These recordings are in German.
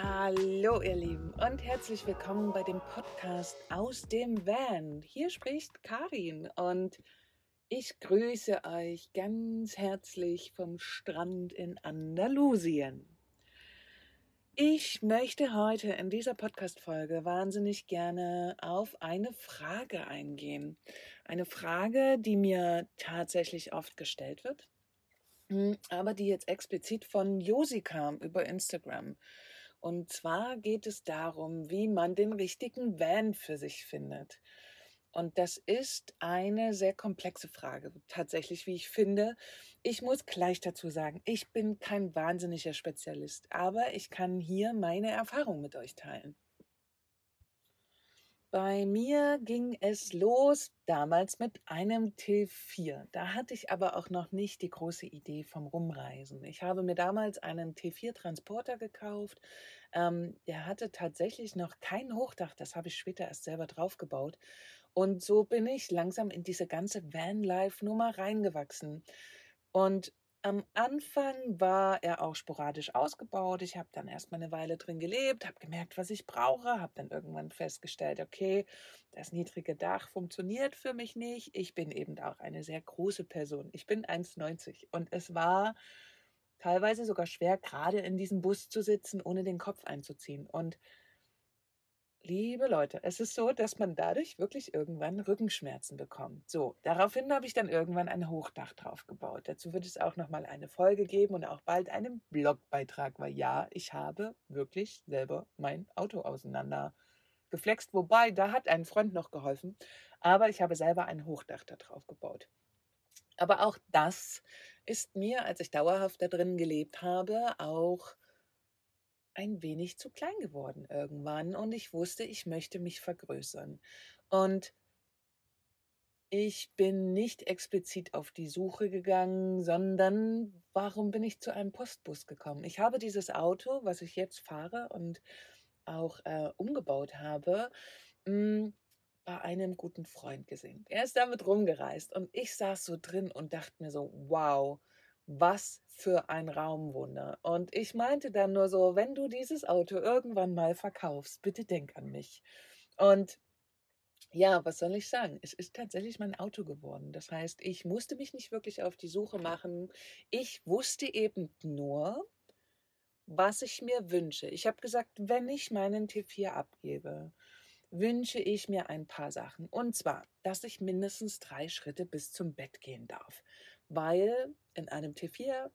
Hallo ihr Lieben und herzlich willkommen bei dem Podcast aus dem Van. Hier spricht Karin und ich grüße euch ganz herzlich vom Strand in Andalusien. Ich möchte heute in dieser Podcast-Folge wahnsinnig gerne auf eine Frage eingehen. Eine Frage, die mir tatsächlich oft gestellt wird, hm, aber die jetzt explizit von Josi kam über Instagram. Und zwar geht es darum, wie man den richtigen Van für sich findet. Und das ist eine sehr komplexe Frage, tatsächlich, wie ich finde. Ich muss gleich dazu sagen, ich bin kein wahnsinniger Spezialist, aber ich kann hier meine Erfahrung mit euch teilen. Bei mir ging es los damals mit einem T4. Da hatte ich aber auch noch nicht die große Idee vom Rumreisen. Ich habe mir damals einen T4-Transporter gekauft. Ähm, der hatte tatsächlich noch kein Hochdach. Das habe ich später erst selber draufgebaut. Und so bin ich langsam in diese ganze Vanlife-Nummer reingewachsen. Und am Anfang war er auch sporadisch ausgebaut. Ich habe dann erst mal eine Weile drin gelebt, habe gemerkt, was ich brauche, habe dann irgendwann festgestellt, okay, das niedrige Dach funktioniert für mich nicht. Ich bin eben auch eine sehr große Person. Ich bin 1,90 und es war teilweise sogar schwer, gerade in diesem Bus zu sitzen, ohne den Kopf einzuziehen. Und Liebe Leute, es ist so, dass man dadurch wirklich irgendwann Rückenschmerzen bekommt. So, daraufhin habe ich dann irgendwann ein Hochdach drauf gebaut. Dazu wird es auch nochmal eine Folge geben und auch bald einen Blogbeitrag, weil ja, ich habe wirklich selber mein Auto auseinander geflext. Wobei, da hat ein Freund noch geholfen, aber ich habe selber ein Hochdach da drauf gebaut. Aber auch das ist mir, als ich dauerhaft da drin gelebt habe, auch ein wenig zu klein geworden irgendwann und ich wusste, ich möchte mich vergrößern. Und ich bin nicht explizit auf die Suche gegangen, sondern warum bin ich zu einem Postbus gekommen? Ich habe dieses Auto, was ich jetzt fahre und auch äh, umgebaut habe, hm, bei einem guten Freund gesehen. Er ist damit rumgereist und ich saß so drin und dachte mir so, wow, was für ein Raumwunder. Und ich meinte dann nur so, wenn du dieses Auto irgendwann mal verkaufst, bitte denk an mich. Und ja, was soll ich sagen? Es ist tatsächlich mein Auto geworden. Das heißt, ich musste mich nicht wirklich auf die Suche machen. Ich wusste eben nur, was ich mir wünsche. Ich habe gesagt, wenn ich meinen T4 abgebe, wünsche ich mir ein paar Sachen. Und zwar, dass ich mindestens drei Schritte bis zum Bett gehen darf. Weil in einem T4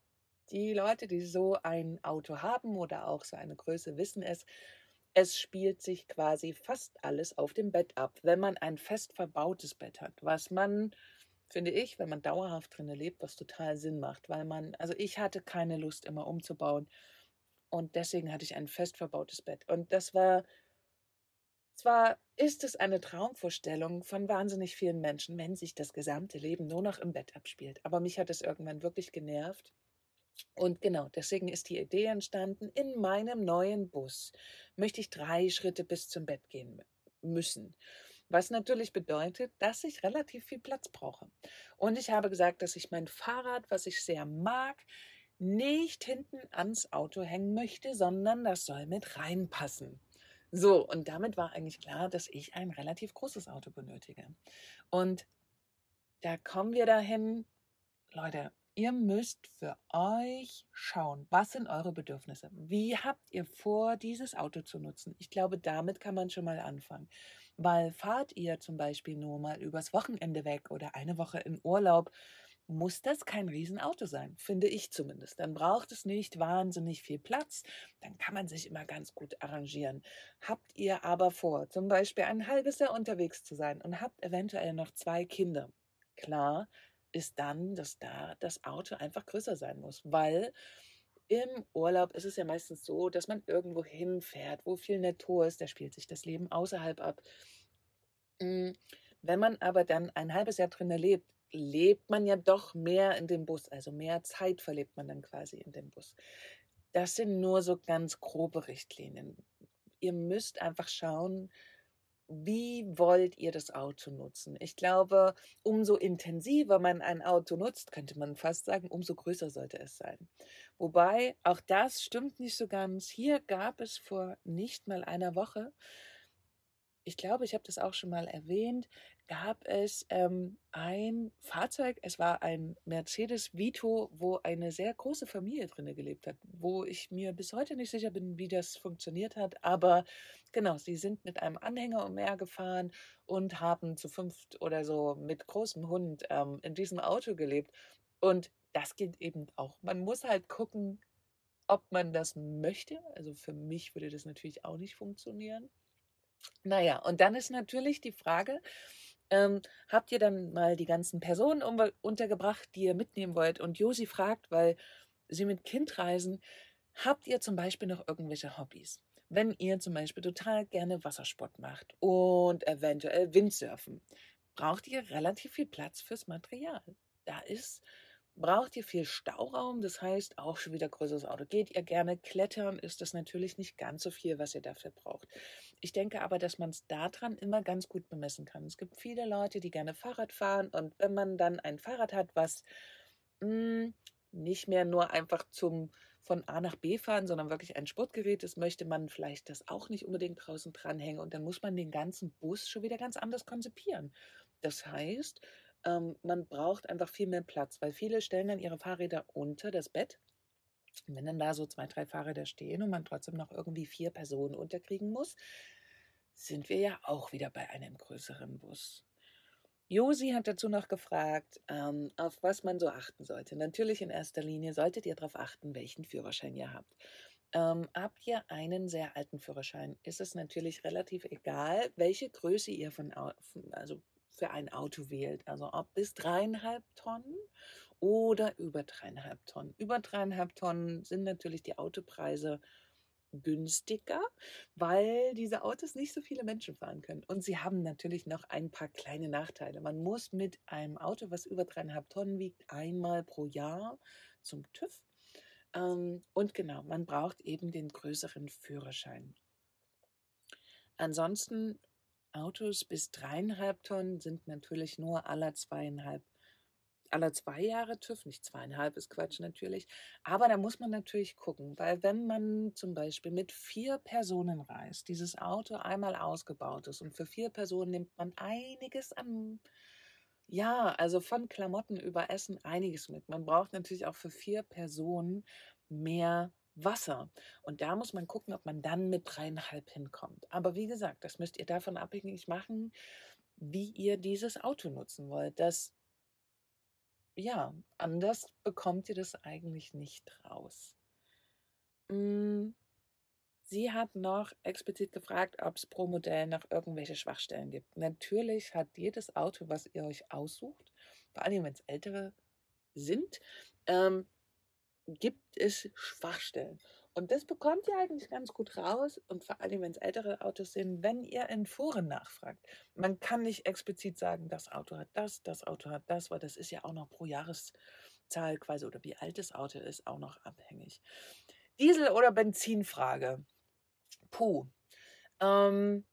die Leute, die so ein Auto haben oder auch so eine Größe wissen es, es spielt sich quasi fast alles auf dem Bett ab, wenn man ein fest verbautes Bett hat, was man, finde ich, wenn man dauerhaft drin lebt, was total Sinn macht, weil man, also ich hatte keine Lust immer umzubauen und deswegen hatte ich ein fest verbautes Bett. Und das war zwar ist es eine Traumvorstellung von wahnsinnig vielen Menschen, wenn sich das gesamte Leben nur noch im Bett abspielt. Aber mich hat es irgendwann wirklich genervt. Und genau, deswegen ist die Idee entstanden, in meinem neuen Bus möchte ich drei Schritte bis zum Bett gehen müssen. Was natürlich bedeutet, dass ich relativ viel Platz brauche. Und ich habe gesagt, dass ich mein Fahrrad, was ich sehr mag, nicht hinten ans Auto hängen möchte, sondern das soll mit reinpassen. So, und damit war eigentlich klar, dass ich ein relativ großes Auto benötige. Und da kommen wir dahin, Leute, ihr müsst für euch schauen, was sind eure Bedürfnisse? Wie habt ihr vor, dieses Auto zu nutzen? Ich glaube, damit kann man schon mal anfangen. Weil fahrt ihr zum Beispiel nur mal übers Wochenende weg oder eine Woche in Urlaub, muss das kein Riesenauto sein, finde ich zumindest. Dann braucht es nicht wahnsinnig viel Platz, dann kann man sich immer ganz gut arrangieren. Habt ihr aber vor, zum Beispiel ein halbes Jahr unterwegs zu sein und habt eventuell noch zwei Kinder, klar ist dann, dass da das Auto einfach größer sein muss, weil im Urlaub ist es ja meistens so, dass man irgendwo hinfährt, wo viel Natur ist, da spielt sich das Leben außerhalb ab. Hm, wenn man aber dann ein halbes Jahr drin lebt, lebt man ja doch mehr in dem Bus, also mehr Zeit verlebt man dann quasi in dem Bus. Das sind nur so ganz grobe Richtlinien. Ihr müsst einfach schauen, wie wollt ihr das Auto nutzen? Ich glaube, umso intensiver man ein Auto nutzt, könnte man fast sagen, umso größer sollte es sein. Wobei, auch das stimmt nicht so ganz. Hier gab es vor nicht mal einer Woche ich glaube, ich habe das auch schon mal erwähnt, gab es ähm, ein Fahrzeug, es war ein Mercedes Vito, wo eine sehr große Familie drin gelebt hat, wo ich mir bis heute nicht sicher bin, wie das funktioniert hat. Aber genau, sie sind mit einem Anhänger umhergefahren und haben zu fünft oder so mit großem Hund ähm, in diesem Auto gelebt. Und das geht eben auch. Man muss halt gucken, ob man das möchte. Also für mich würde das natürlich auch nicht funktionieren. Naja, und dann ist natürlich die Frage, ähm, habt ihr dann mal die ganzen Personen untergebracht, die ihr mitnehmen wollt? Und Josi fragt, weil sie mit Kind reisen, habt ihr zum Beispiel noch irgendwelche Hobbys? Wenn ihr zum Beispiel total gerne Wassersport macht und eventuell Windsurfen, braucht ihr relativ viel Platz fürs Material. Da ist braucht ihr viel Stauraum, das heißt auch schon wieder größeres Auto. Geht ihr gerne klettern, ist das natürlich nicht ganz so viel, was ihr dafür braucht. Ich denke aber, dass man es daran immer ganz gut bemessen kann. Es gibt viele Leute, die gerne Fahrrad fahren und wenn man dann ein Fahrrad hat, was mh, hm, nicht mehr nur einfach zum von A nach B fahren, sondern wirklich ein Sportgerät ist, möchte man vielleicht das auch nicht unbedingt draußen dranhängen und dann muss man den ganzen Bus schon wieder ganz anders konzipieren. Das heißt, ähm, man braucht einfach viel mehr Platz, weil viele stellen dann ihre Fahrräder unter das Bett. Und wenn dann da so zwei, drei Fahrräder stehen und man trotzdem noch irgendwie vier Personen unterkriegen muss, sind wir ja auch wieder bei einem größeren Bus. Josi hat dazu noch gefragt, ähm, auf was man so achten sollte. Natürlich in erster Linie solltet ihr darauf achten, welchen Führerschein ihr habt. Ähm, habt ihr einen sehr alten Führerschein, ist es natürlich relativ egal, welche Größe ihr von, also für ein Auto wählt. Also ob bis dreieinhalb Tonnen oder über dreieinhalb Tonnen. Über dreieinhalb Tonnen sind natürlich die Autopreise günstiger, weil diese Autos nicht so viele Menschen fahren können. Und sie haben natürlich noch ein paar kleine Nachteile. Man muss mit einem Auto, was über dreieinhalb Tonnen wiegt, einmal pro Jahr zum TÜV. Ähm, und genau, man braucht eben den größeren Führerschein. Ansonsten Autos bis dreieinhalb Tonnen sind natürlich nur aller zweieinhalb, aller zwei Jahre TÜV, nicht zweieinhalb ist Quatsch natürlich. Aber da muss man natürlich gucken, weil wenn man zum Beispiel mit vier Personen reist, dieses Auto einmal ausgebaut ist und für vier Personen nimmt man einiges an ja, also von Klamotten über Essen einiges mit. Man braucht natürlich auch für vier Personen mehr Wasser. Und da muss man gucken, ob man dann mit dreieinhalb hinkommt. Aber wie gesagt, das müsst ihr davon abhängig machen, wie ihr dieses Auto nutzen wollt. Das, ja, anders bekommt ihr das eigentlich nicht raus. Hm, sie hat noch explizit gefragt, ob es pro Modell noch irgendwelche Schwachstellen gibt. Natürlich hat jedes Auto, was ihr euch aussucht, vor allem wenn es ältere sind, ähm, gibt es Schwachstellen. Und das bekommt ihr eigentlich ganz gut raus und vor allem, wenn es ältere Autos sind, wenn ihr in Foren nachfragt. Man kann nicht explizit sagen, das Auto hat das, das Auto hat das, weil das ist ja auch noch pro Jahreszahl quasi oder wie alt das Auto ist, auch noch abhängig. Diesel- oder Benzinfrage. Puh. Ähm,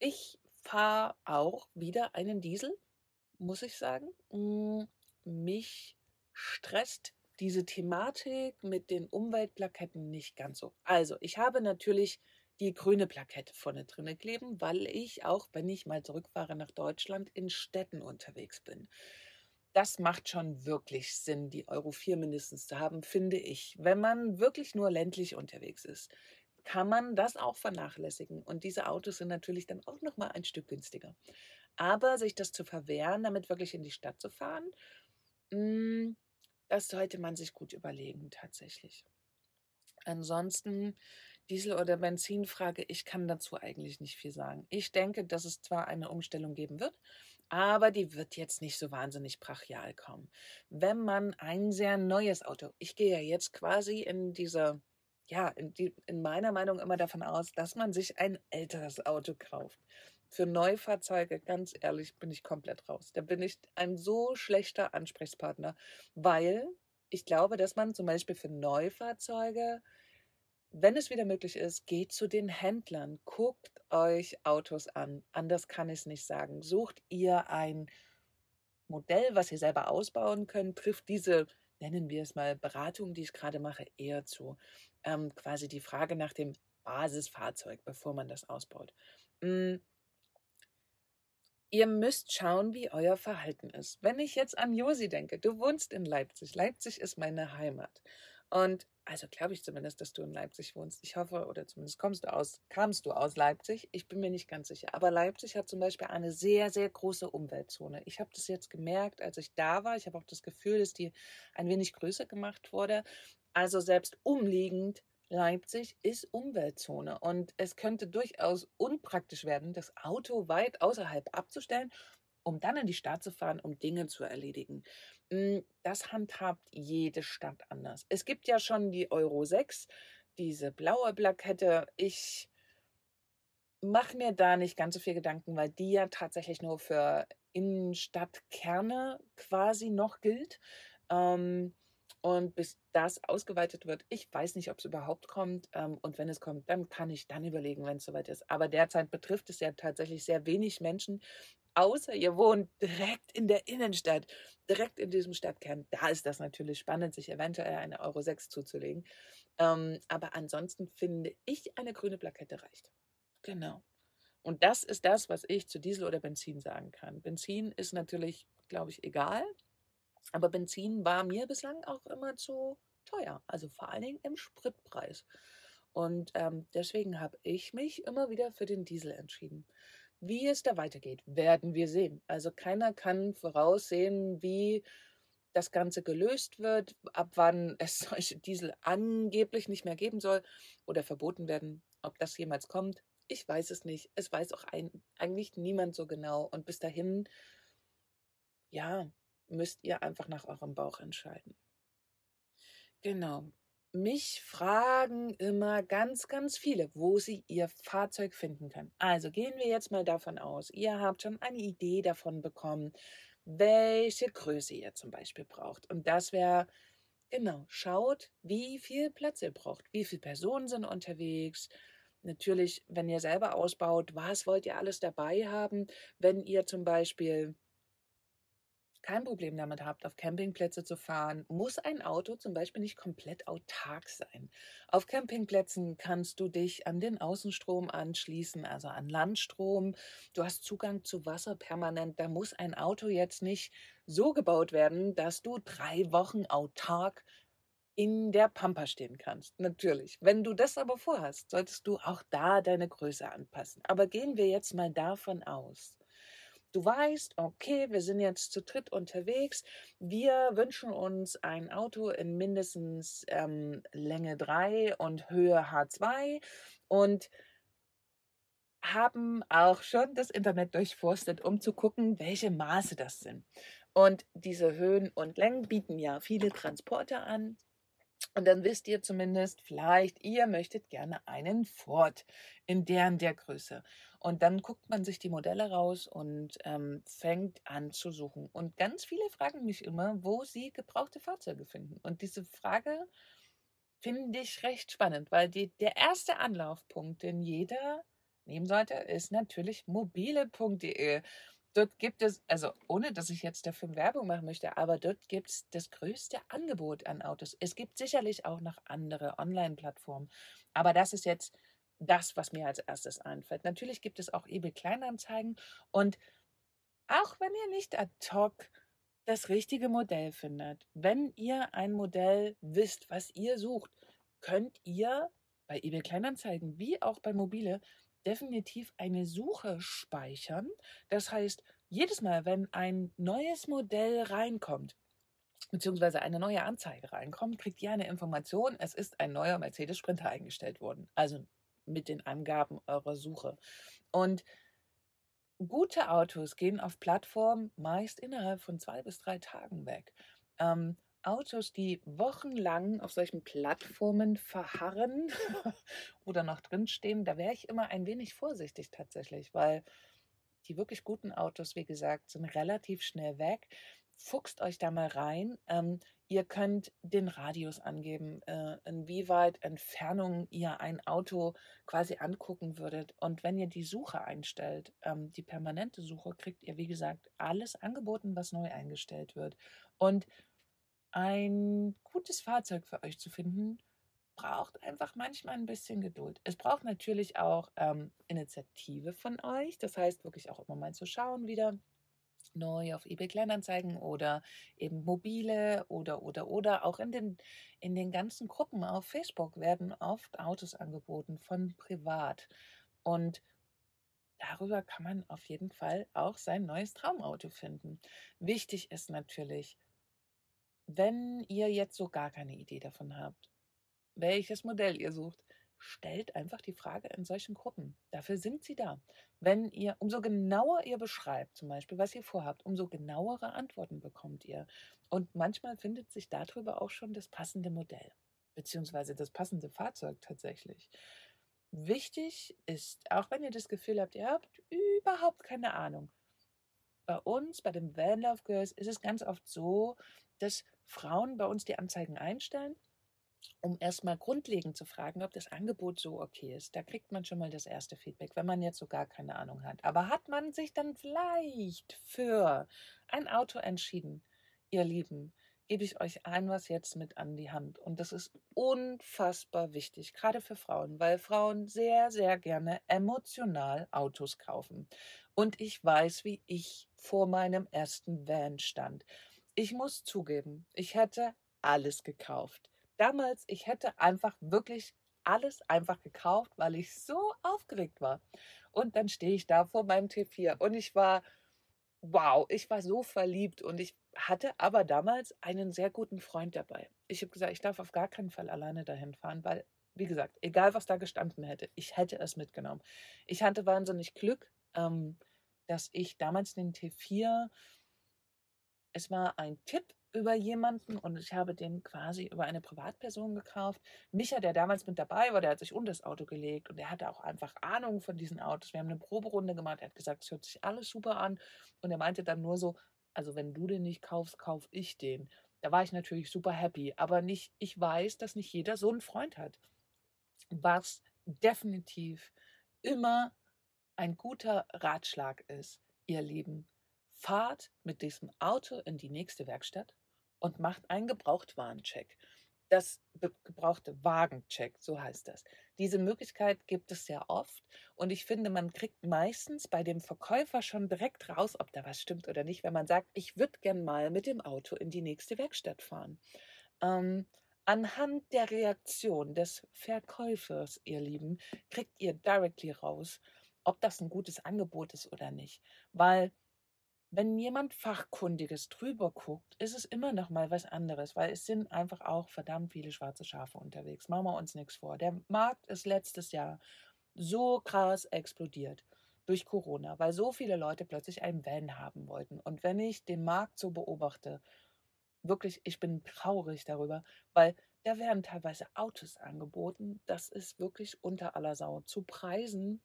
ich fahre auch wieder einen Diesel, muss ich sagen. Hm, mich stresst diese Thematik mit den Umweltplaketten nicht ganz so. Also, ich habe natürlich die grüne Plakette vorne drinne kleben, weil ich auch, wenn ich mal zurückfahre nach Deutschland, in Städten unterwegs bin. Das macht schon wirklich Sinn, die Euro 4 mindestens zu haben, finde ich. Wenn man wirklich nur ländlich unterwegs ist, kann man das auch vernachlässigen. Und diese Autos sind natürlich dann auch noch mal ein Stück günstiger. Aber sich das zu verwehren, damit wirklich in die Stadt zu fahren, mh, hm, das sollte man sich gut überlegen, tatsächlich. Ansonsten Diesel- oder Benzinfrage, ich kann dazu eigentlich nicht viel sagen. Ich denke, dass es zwar eine Umstellung geben wird, aber die wird jetzt nicht so wahnsinnig brachial kommen. Wenn man ein sehr neues Auto, ich gehe ja jetzt quasi in dieser, ja, in, die, in meiner Meinung immer davon aus, dass man sich ein älteres Auto kauft. Für Neufahrzeuge, ganz ehrlich, bin ich komplett raus. Da bin ich ein so schlechter Ansprechpartner, weil ich glaube, dass man zum Beispiel für Neufahrzeuge wenn es wieder möglich ist, geht zu den Händlern, guckt euch Autos an. Anders kann ich es nicht sagen. Sucht ihr ein Modell, was ihr selber ausbauen könnt, trifft diese, nennen wir es mal, Beratung, die ich gerade mache, eher zu. Ähm, quasi die Frage nach dem Basisfahrzeug, bevor man das ausbaut. Ihr müsst schauen, wie euer Verhalten ist. Wenn ich jetzt an Josi denke, du wohnst in Leipzig. Leipzig ist meine Heimat. Und also glaube ich zumindest, dass du in Leipzig wohnst. Ich hoffe, oder zumindest kommst du aus, kamst du aus Leipzig. Ich bin mir nicht ganz sicher. Aber Leipzig hat zum Beispiel eine sehr, sehr große Umweltzone. Ich habe das jetzt gemerkt, als ich da war. Ich habe auch das Gefühl, dass die ein wenig größer gemacht wurde. Also selbst umliegend Leipzig ist Umweltzone und es könnte durchaus unpraktisch werden, das Auto weit außerhalb abzustellen, um dann in die Stadt zu fahren, um Dinge zu erledigen. Hm, das handhabt jede Stadt anders. Es gibt ja schon die Euro 6, diese blaue Plakette. Ich mache mir da nicht ganz so viel Gedanken, weil die ja tatsächlich nur für Innenstadtkerne quasi noch gilt. Ähm, und bis das ausgeweitet wird, ich weiß nicht, ob es überhaupt kommt. Ähm, und wenn es kommt, dann kann ich dann überlegen, wenn es soweit ist. Aber derzeit betrifft es ja tatsächlich sehr wenig Menschen, außer ihr wohnt direkt in der Innenstadt, direkt in diesem Stadtkern. Da ist das natürlich spannend, sich eventuell eine Euro 6 zuzulegen. Ähm, aber ansonsten finde ich, eine grüne Plakette reicht. Genau. Und das ist das, was ich zu Diesel oder Benzin sagen kann. Benzin ist natürlich, glaube ich, egal. Aber Benzin war mir bislang auch immer zu teuer. Also vor allen Dingen im Spritpreis. Und ähm, deswegen habe ich mich immer wieder für den Diesel entschieden. Wie es da weitergeht, werden wir sehen. Also keiner kann voraussehen, wie das Ganze gelöst wird, ab wann es solche Diesel angeblich nicht mehr geben soll oder verboten werden. Ob das jemals kommt, ich weiß es nicht. Es weiß auch ein, eigentlich niemand so genau. Und bis dahin, ja, müsst ihr einfach nach eurem Bauch entscheiden. Genau mich fragen immer ganz, ganz viele, wo sie ihr Fahrzeug finden können. Also gehen wir jetzt mal davon aus, ihr habt schon eine Idee davon bekommen, welche Größe ihr zum Beispiel braucht. Und das wäre, genau, schaut, wie viel Platz ihr braucht, wie viele Personen sind unterwegs. Natürlich, wenn ihr selber ausbaut, was wollt ihr alles dabei haben, wenn ihr zum Beispiel kein Problem damit habt, auf Campingplätze zu fahren, muss ein Auto zum Beispiel nicht komplett autark sein. Auf Campingplätzen kannst du dich an den Außenstrom anschließen, also an Landstrom. Du hast Zugang zu Wasser permanent. Da muss ein Auto jetzt nicht so gebaut werden, dass du drei Wochen autark in der Pampa stehen kannst. Natürlich. Wenn du das aber vorhast, solltest du auch da deine Größe anpassen. Aber gehen wir jetzt mal davon aus, Du weißt, okay, wir sind jetzt zu dritt unterwegs. Wir wünschen uns ein Auto in mindestens ähm, Länge 3 und Höhe H2 und haben auch schon das Internet durchforstet, um zu gucken, welche Maße das sind. Und diese Höhen und Längen bieten ja viele Transporter an. Und dann wisst ihr zumindest, vielleicht, ihr möchtet gerne einen Ford in deren der Größe. Und dann guckt man sich die Modelle raus und ähm, fängt an zu suchen. Und ganz viele fragen mich immer, wo sie gebrauchte Fahrzeuge finden. Und diese Frage finde ich recht spannend, weil die, der erste Anlaufpunkt, den jeder nehmen sollte, ist natürlich mobile.de. Dort gibt es, also ohne dass ich jetzt dafür Werbung machen möchte, aber dort gibt es das größte Angebot an Autos. Es gibt sicherlich auch noch andere Online-Plattformen, aber das ist jetzt das, was mir als erstes einfällt. Natürlich gibt es auch eBay Kleinanzeigen und auch wenn ihr nicht ad hoc das richtige Modell findet, wenn ihr ein Modell wisst, was ihr sucht, könnt ihr bei eBay Kleinanzeigen wie auch bei Mobile definitiv eine Suche speichern. Das heißt, jedes Mal, wenn ein neues Modell reinkommt, beziehungsweise eine neue Anzeige reinkommt, kriegt ihr eine Information, es ist ein neuer Mercedes Sprinter eingestellt worden. Also mit den Angaben eurer Suche. Und gute Autos gehen auf Plattformen meist innerhalb von zwei bis drei Tagen weg. Ähm, Autos, die wochenlang auf solchen Plattformen verharren oder noch drinstehen, da wäre ich immer ein wenig vorsichtig tatsächlich, weil die wirklich guten Autos, wie gesagt, sind relativ schnell weg. fuchst euch da mal rein. Ähm, ihr könnt den Radius angeben, äh, inwieweit Entfernung ihr ein Auto quasi angucken würdet. Und wenn ihr die Suche einstellt, ähm, die permanente Suche, kriegt ihr, wie gesagt, alles angeboten, was neu eingestellt wird. Und ein gutes Fahrzeug für euch zu finden, braucht einfach manchmal ein bisschen Geduld. Es braucht natürlich auch ähm, Initiative von euch. Das heißt, wirklich auch immer mal zu schauen wieder neu auf eBay Kleinanzeigen oder eben mobile oder oder oder auch in den in den ganzen Gruppen auf Facebook werden oft Autos angeboten von privat und darüber kann man auf jeden Fall auch sein neues Traumauto finden. Wichtig ist natürlich, wenn ihr jetzt so gar keine Idee davon habt, welches Modell ihr sucht, stellt einfach die Frage in solchen Gruppen. Dafür sind sie da. Wenn ihr, umso genauer ihr beschreibt, zum Beispiel, was ihr vorhabt, umso genauere Antworten bekommt ihr. Und manchmal findet sich darüber auch schon das passende Modell, beziehungsweise das passende Fahrzeug tatsächlich. Wichtig ist, auch wenn ihr das Gefühl habt, ihr habt überhaupt keine Ahnung. Bei uns, bei den Van Girls, ist es ganz oft so, dass Frauen bei uns die Anzeigen einstellen um erstmal grundlegend zu fragen, ob das Angebot so okay ist. Da kriegt man schon mal das erste Feedback, wenn man jetzt so gar keine Ahnung hat. Aber hat man sich dann vielleicht für ein Auto entschieden, ihr Lieben, gebe ich euch ein was jetzt mit an die Hand. Und das ist unfassbar wichtig, gerade für Frauen, weil Frauen sehr, sehr gerne emotional Autos kaufen. Und ich weiß, wie ich vor meinem ersten Van stand. Ich muss zugeben, ich hätte alles gekauft damals, ich hätte einfach wirklich alles einfach gekauft, weil ich so aufgeregt war. Und dann stehe ich da vor meinem T4 und ich war, wow, ich war so verliebt und ich hatte aber damals einen sehr guten Freund dabei. Ich habe gesagt, ich darf auf gar keinen Fall alleine dahin fahren, weil, wie gesagt, egal was da gestanden hätte, ich hätte es mitgenommen. Ich hatte wahnsinnig Glück, ähm, dass ich damals den T4, es war ein Tipp über jemanden und ich habe den quasi über eine Privatperson gekauft. Micha, der damals mit dabei war, der hat sich unter das Auto gelegt und der hatte auch einfach Ahnung von diesen Autos. Wir haben eine Proberunde gemacht, er hat gesagt, es hört sich alles super an und er meinte dann nur so, also wenn du den nicht kaufst, kauf ich den. Da war ich natürlich super happy, aber nicht, ich weiß, dass nicht jeder so einen Freund hat. Was definitiv immer ein guter Ratschlag ist, ihr Lieben, fahrt mit diesem Auto in die nächste Werkstatt und macht einen Gebrauchtwarencheck. Das gebrauchte Wagencheck, so heißt das. Diese Möglichkeit gibt es sehr oft und ich finde, man kriegt meistens bei dem Verkäufer schon direkt raus, ob da was stimmt oder nicht, wenn man sagt, ich würde gern mal mit dem Auto in die nächste Werkstatt fahren. Ähm, anhand der Reaktion des Verkäufers, ihr Lieben, kriegt ihr directly raus, ob das ein gutes Angebot ist oder nicht. Weil wenn jemand Fachkundiges drüber guckt, ist es immer noch mal was anderes, weil es sind einfach auch verdammt viele schwarze Schafe unterwegs. Machen wir uns nichts vor. Der Markt ist letztes Jahr so krass explodiert durch Corona, weil so viele Leute plötzlich einen Van haben wollten. Und wenn ich den Markt so beobachte, wirklich, ich bin traurig darüber, weil da werden teilweise Autos angeboten. Das ist wirklich unter aller Sau zu Preisen.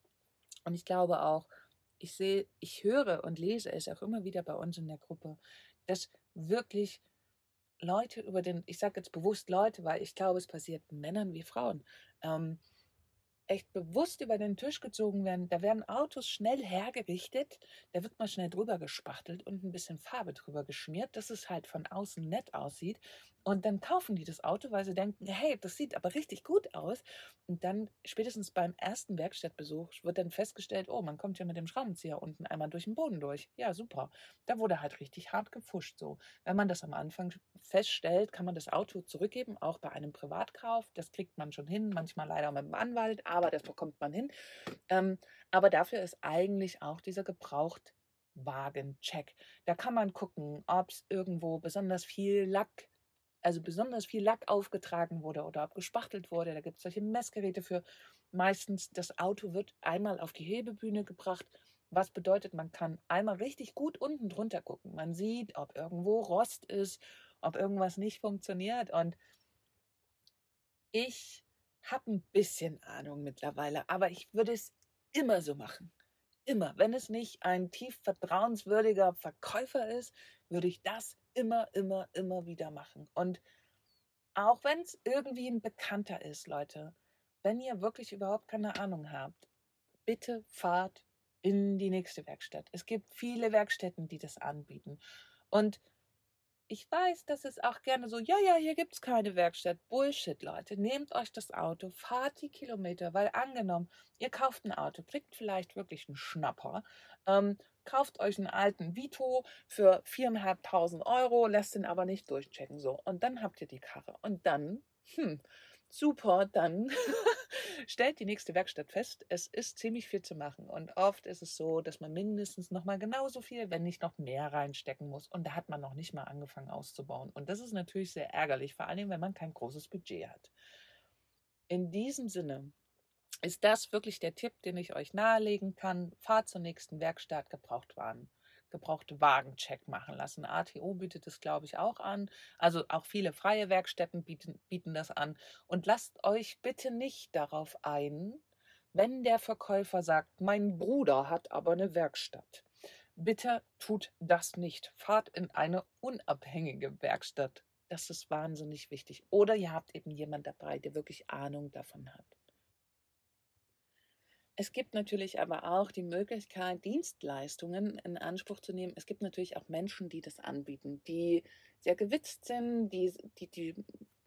Und ich glaube auch, ich sehe, ich höre und lese es auch immer wieder bei uns in der Gruppe, dass wirklich Leute über den, ich sage jetzt bewusst Leute, weil ich glaube, es passiert Männern wie Frauen, ähm, echt bewusst über den Tisch gezogen werden. Da werden Autos schnell hergerichtet, da wird mal schnell drüber gespachtelt und ein bisschen Farbe drüber geschmiert, dass es halt von außen nett aussieht. Und dann kaufen die das Auto, weil sie denken, hey, das sieht aber richtig gut aus. Und dann spätestens beim ersten Werkstattbesuch wird dann festgestellt, oh, man kommt ja mit dem Schraubenzieher unten einmal durch den Boden durch. Ja, super. Da wurde halt richtig hart gefuscht so. Wenn man das am Anfang feststellt, kann man das Auto zurückgeben, auch bei einem Privatkauf. Das kriegt man schon hin, manchmal leider mit dem Anwalt, aber das bekommt man hin. Ähm, aber dafür ist eigentlich auch dieser Gebrauchtwagen-Check. Da kann man gucken, ob es irgendwo besonders viel Lack also besonders viel Lack aufgetragen wurde oder abgespachtelt wurde. Da gibt es solche Messgeräte für. Meistens das Auto wird einmal auf die Hebebühne gebracht, was bedeutet, man kann einmal richtig gut unten drunter gucken. Man sieht, ob irgendwo Rost ist, ob irgendwas nicht funktioniert. Und ich habe ein bisschen Ahnung mittlerweile, aber ich würde es immer so machen. Immer. Wenn es nicht ein tief vertrauenswürdiger Verkäufer ist, würde ich das immer, immer, immer wieder machen. Und auch wenn es irgendwie ein Bekannter ist, Leute, wenn ihr wirklich überhaupt keine Ahnung habt, bitte fahrt in die nächste Werkstatt. Es gibt viele Werkstätten, die das anbieten. Und ich weiß, dass es auch gerne so, ja, ja, hier gibt es keine Werkstatt. Bullshit, Leute. Nehmt euch das Auto, fahrt die Kilometer, weil angenommen, ihr kauft ein Auto, kriegt vielleicht wirklich einen Schnapper, ähm, kauft euch einen alten Vito für 4.500 Euro, lässt den aber nicht durchchecken. So, und dann habt ihr die Karre. Und dann, hm, super, dann stellt die nächste Werkstatt fest, es ist ziemlich viel zu machen. Und oft ist es so, dass man mindestens noch mal genauso viel, wenn nicht noch mehr reinstecken muss. Und da hat man noch nicht mal angefangen auszubauen. Und das ist natürlich sehr ärgerlich, vor allem wenn man kein großes Budget hat. In diesem Sinne ist das wirklich der Tipp, den ich euch nahelegen kann. Fahrt zur nächsten Werkstatt, Gebrauchtwagen gebrauchte Wagencheck machen lassen. ATO bietet es, glaube ich, auch an. Also auch viele freie Werkstätten bieten, bieten das an. Und lasst euch bitte nicht darauf ein, wenn der Verkäufer sagt, mein Bruder hat aber eine Werkstatt. Bitte tut das nicht. Fahrt in eine unabhängige Werkstatt. Das ist wahnsinnig wichtig. Oder ihr habt eben jemand dabei, der wirklich Ahnung davon hat. Es gibt natürlich aber auch die Möglichkeit, Dienstleistungen in Anspruch zu nehmen. Es gibt natürlich auch Menschen, die das anbieten, die sehr gewitzt sind, die, die, die,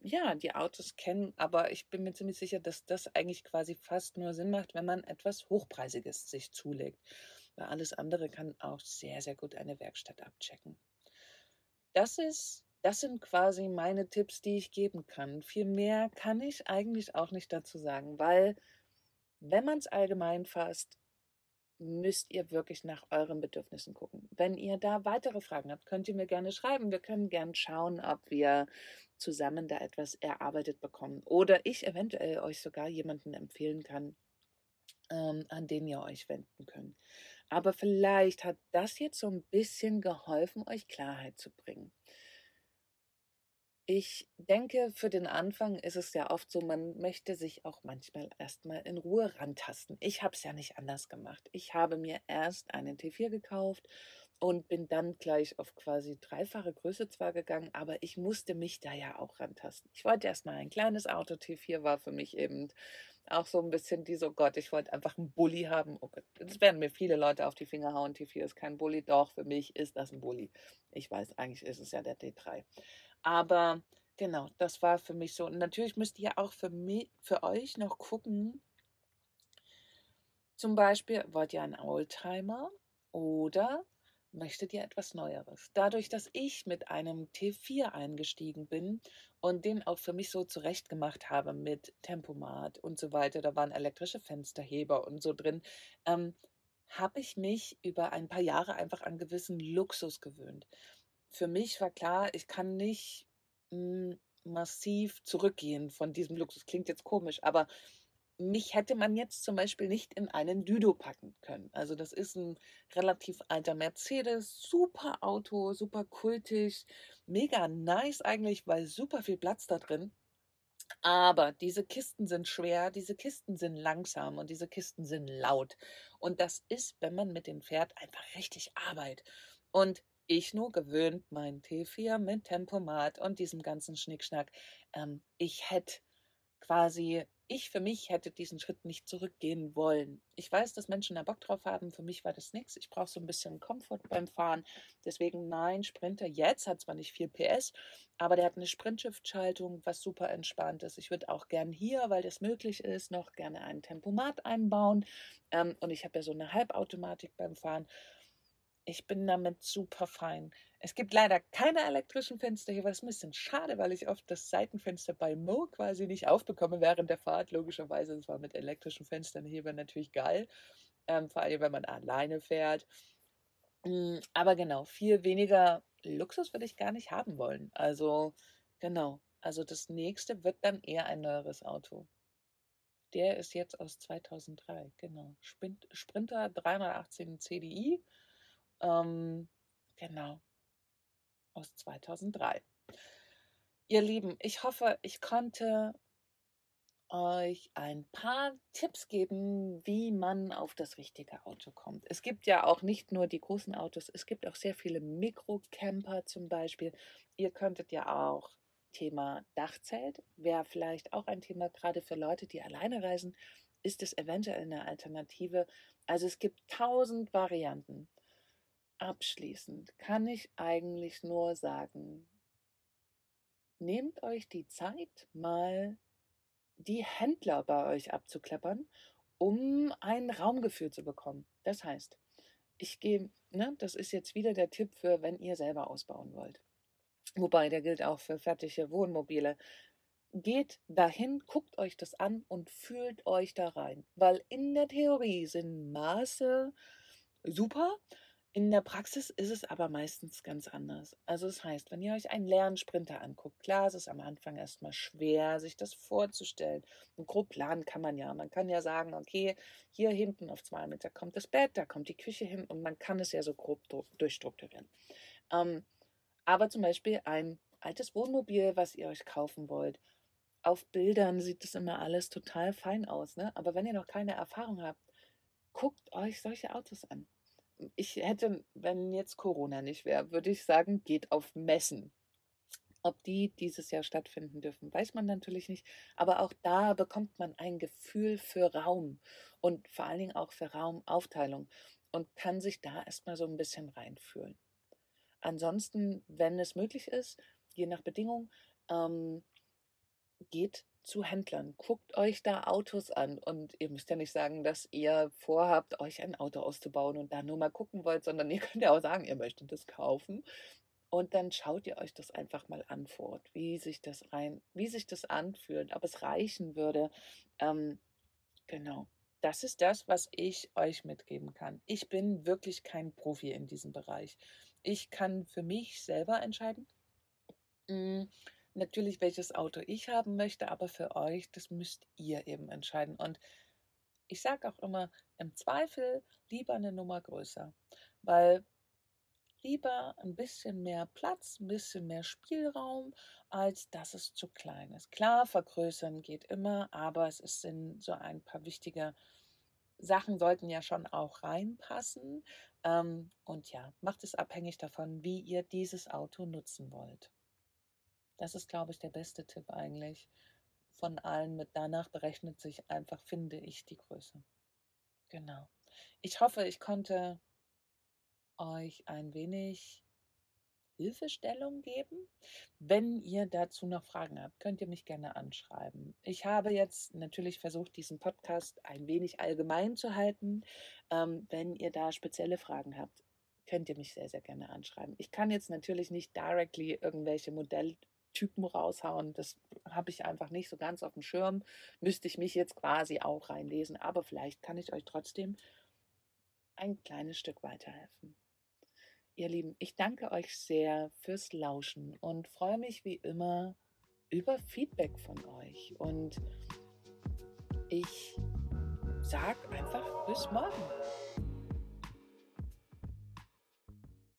ja, die Autos kennen, aber ich bin mir ziemlich sicher, dass das eigentlich quasi fast nur Sinn macht, wenn man etwas Hochpreisiges sich zulegt. Weil alles andere kann auch sehr, sehr gut eine Werkstatt abchecken. Das ist das sind quasi meine Tipps, die ich geben kann. Viel mehr kann ich eigentlich auch nicht dazu sagen, weil wenn man es allgemein fasst, müsst ihr wirklich nach euren Bedürfnissen gucken. Wenn ihr da weitere Fragen habt, könnt ihr mir gerne schreiben. Wir können gerne schauen, ob wir zusammen da etwas erarbeitet bekommen oder ich eventuell euch sogar jemanden empfehlen kann, ähm, an den ihr euch wenden könnt. Aber vielleicht hat das jetzt so ein bisschen geholfen, euch Klarheit zu bringen. Ich denke, für den Anfang ist es ja oft so, man möchte sich auch manchmal erstmal in Ruhe rantasten. Ich habe es ja nicht anders gemacht. Ich habe mir erst einen T4 gekauft und bin dann gleich auf quasi dreifache Größe zwar gegangen, aber ich musste mich da ja auch rantasten. Ich wollte erstmal ein kleines Auto. T4 war für mich eben auch so ein bisschen die so, Gott, ich wollte einfach einen Bulli haben. Oh Gott, das werden mir viele Leute auf die Finger hauen. T4 ist kein Bulli. Doch, für mich ist das ein Bulli. Ich weiß, eigentlich ist es ja der D3. Aber genau, das war für mich so. Und natürlich müsst ihr auch für, mich, für euch noch gucken, zum Beispiel, wollt ihr einen Oldtimer oder möchtet ihr etwas Neueres? Dadurch, dass ich mit einem T4 eingestiegen bin und den auch für mich so zurecht gemacht habe mit Tempomat und so weiter, da waren elektrische Fensterheber und so drin, ähm, habe ich mich über ein paar Jahre einfach an gewissen Luxus gewöhnt für mich war klar, ich kann nicht hm, massiv zurückgehen von diesem Luxus. Klingt jetzt komisch, aber mich hätte man jetzt zum Beispiel nicht in einen Düdo packen können. Also das ist ein relativ alter Mercedes, super Auto, super kultig, mega nice eigentlich, weil super viel Platz da drin. Aber diese Kisten sind schwer, diese Kisten sind langsam und diese Kisten sind laut. Und das ist, wenn man mit dem fährt, einfach richtig Arbeit. Und ich nur gewöhnt, mein T4 mit Tempomat und diesem ganzen Schnickschnack. Ähm, ich hätte quasi, ich für mich hätte diesen Schritt nicht zurückgehen wollen. Ich weiß, dass Menschen da Bock drauf haben. Für mich war das nichts. Ich brauche so ein bisschen Komfort beim Fahren. Deswegen nein, Sprinter jetzt hat zwar nicht viel PS, aber der hat eine Sprintshift-Schaltung, was super entspannt ist. Ich würde auch gern hier, weil das möglich ist, noch gerne einen Tempomat einbauen. Ähm, und ich habe ja so eine Halbautomatik beim Fahren. Ich bin damit super fein. Es gibt leider keine elektrischen Fenster hier, was ein bisschen schade, weil ich oft das Seitenfenster bei Mo quasi nicht aufbekomme während der Fahrt. Logischerweise, das war mit elektrischen Fenstern hier natürlich geil. Ähm, vor allem, wenn man alleine fährt. Mm, aber genau, viel weniger Luxus würde ich gar nicht haben wollen. Also, genau. Also, das nächste wird dann eher ein neueres Auto. Der ist jetzt aus 2003, genau. Sprinter 318 CDI ähm, genau. Aus 2003. Ihr Lieben, ich hoffe, ich konnte euch ein paar Tipps geben, wie man auf das richtige Auto kommt. Es gibt ja auch nicht nur die großen Autos, es gibt auch sehr viele Mikrocamper zum Beispiel. Ihr könntet ja auch Thema Dachzelt, wäre vielleicht auch ein Thema gerade für Leute, die alleine reisen, ist es eventuell eine Alternative. Also es gibt tausend Varianten. Abschließend kann ich eigentlich nur sagen, nehmt euch die Zeit, mal die Händler bei euch abzuklappern, um ein Raumgefühl zu bekommen. Das heißt, ich gehe, ne, das ist jetzt wieder der Tipp für, wenn ihr selber ausbauen wollt. Wobei, der gilt auch für fertige Wohnmobile. Geht dahin, guckt euch das an und fühlt euch da rein. Weil in der Theorie sind Maße super, in der Praxis ist es aber meistens ganz anders. Also das heißt, wenn ihr euch einen Lernsprinter anguckt, klar, es ist am Anfang erstmal schwer, sich das vorzustellen. Und grob planen kann man ja. Man kann ja sagen, okay, hier hinten auf zwei Meter kommt das Bett, da kommt die Küche hin und man kann es ja so grob durchstrukturieren. Ähm, aber zum Beispiel ein altes Wohnmobil, was ihr euch kaufen wollt, auf Bildern sieht das immer alles total fein aus. Ne? Aber wenn ihr noch keine Erfahrung habt, guckt euch solche Autos an ich hätte, wenn jetzt Corona nicht wäre, würde ich sagen, geht auf Messen. Ob die dieses Jahr stattfinden dürfen, weiß man natürlich nicht. Aber auch da bekommt man ein Gefühl für Raum und vor allen Dingen auch für Raumaufteilung und kann sich da erstmal so ein bisschen reinfühlen. Ansonsten, wenn es möglich ist, je nach Bedingung, ähm, geht zu Händlern. Guckt euch da Autos an und ihr müsst ja nicht sagen, dass ihr vorhabt, euch ein Auto auszubauen und da nur mal gucken wollt, sondern ihr könnt ja auch sagen, ihr möchtet das kaufen. Und dann schaut ihr euch das einfach mal an vor Ort, wie sich das rein, wie sich das anfühlt, ob es reichen würde. Ähm, genau. Das ist das, was ich euch mitgeben kann. Ich bin wirklich kein Profi in diesem Bereich. Ich kann für mich selber entscheiden. Natürlich, welches Auto ich haben möchte, aber für euch, das müsst ihr eben entscheiden. Und ich sage auch immer, im Zweifel lieber eine Nummer größer, weil lieber ein bisschen mehr Platz, ein bisschen mehr Spielraum, als dass es zu klein ist. Klar, vergrößern geht immer, aber es sind so ein paar wichtige Sachen sollten ja schon auch reinpassen. Ähm, und ja, macht es abhängig davon, wie ihr dieses Auto nutzen wollt. Das ist, glaube ich, der beste Tipp eigentlich von allen. Mit danach berechnet sich einfach, finde ich, die Größe. Genau. Ich hoffe, ich konnte euch ein wenig Hilfestellung geben. Wenn ihr dazu noch Fragen habt, könnt ihr mich gerne anschreiben. Ich habe jetzt natürlich versucht, diesen Podcast ein wenig allgemein zu halten. Ähm, wenn ihr da spezielle Fragen habt, könnt ihr mich sehr, sehr gerne anschreiben. Ich kann jetzt natürlich nicht directly irgendwelche Modell Typen raushauen. Das habe ich einfach nicht so ganz auf dem Schirm. Müsste ich mich jetzt quasi auch reinlesen. Aber vielleicht kann ich euch trotzdem ein kleines Stück weiterhelfen. Ihr Lieben, ich danke euch sehr fürs Lauschen und freue mich wie immer über Feedback von euch. Und ich sage einfach bis morgen.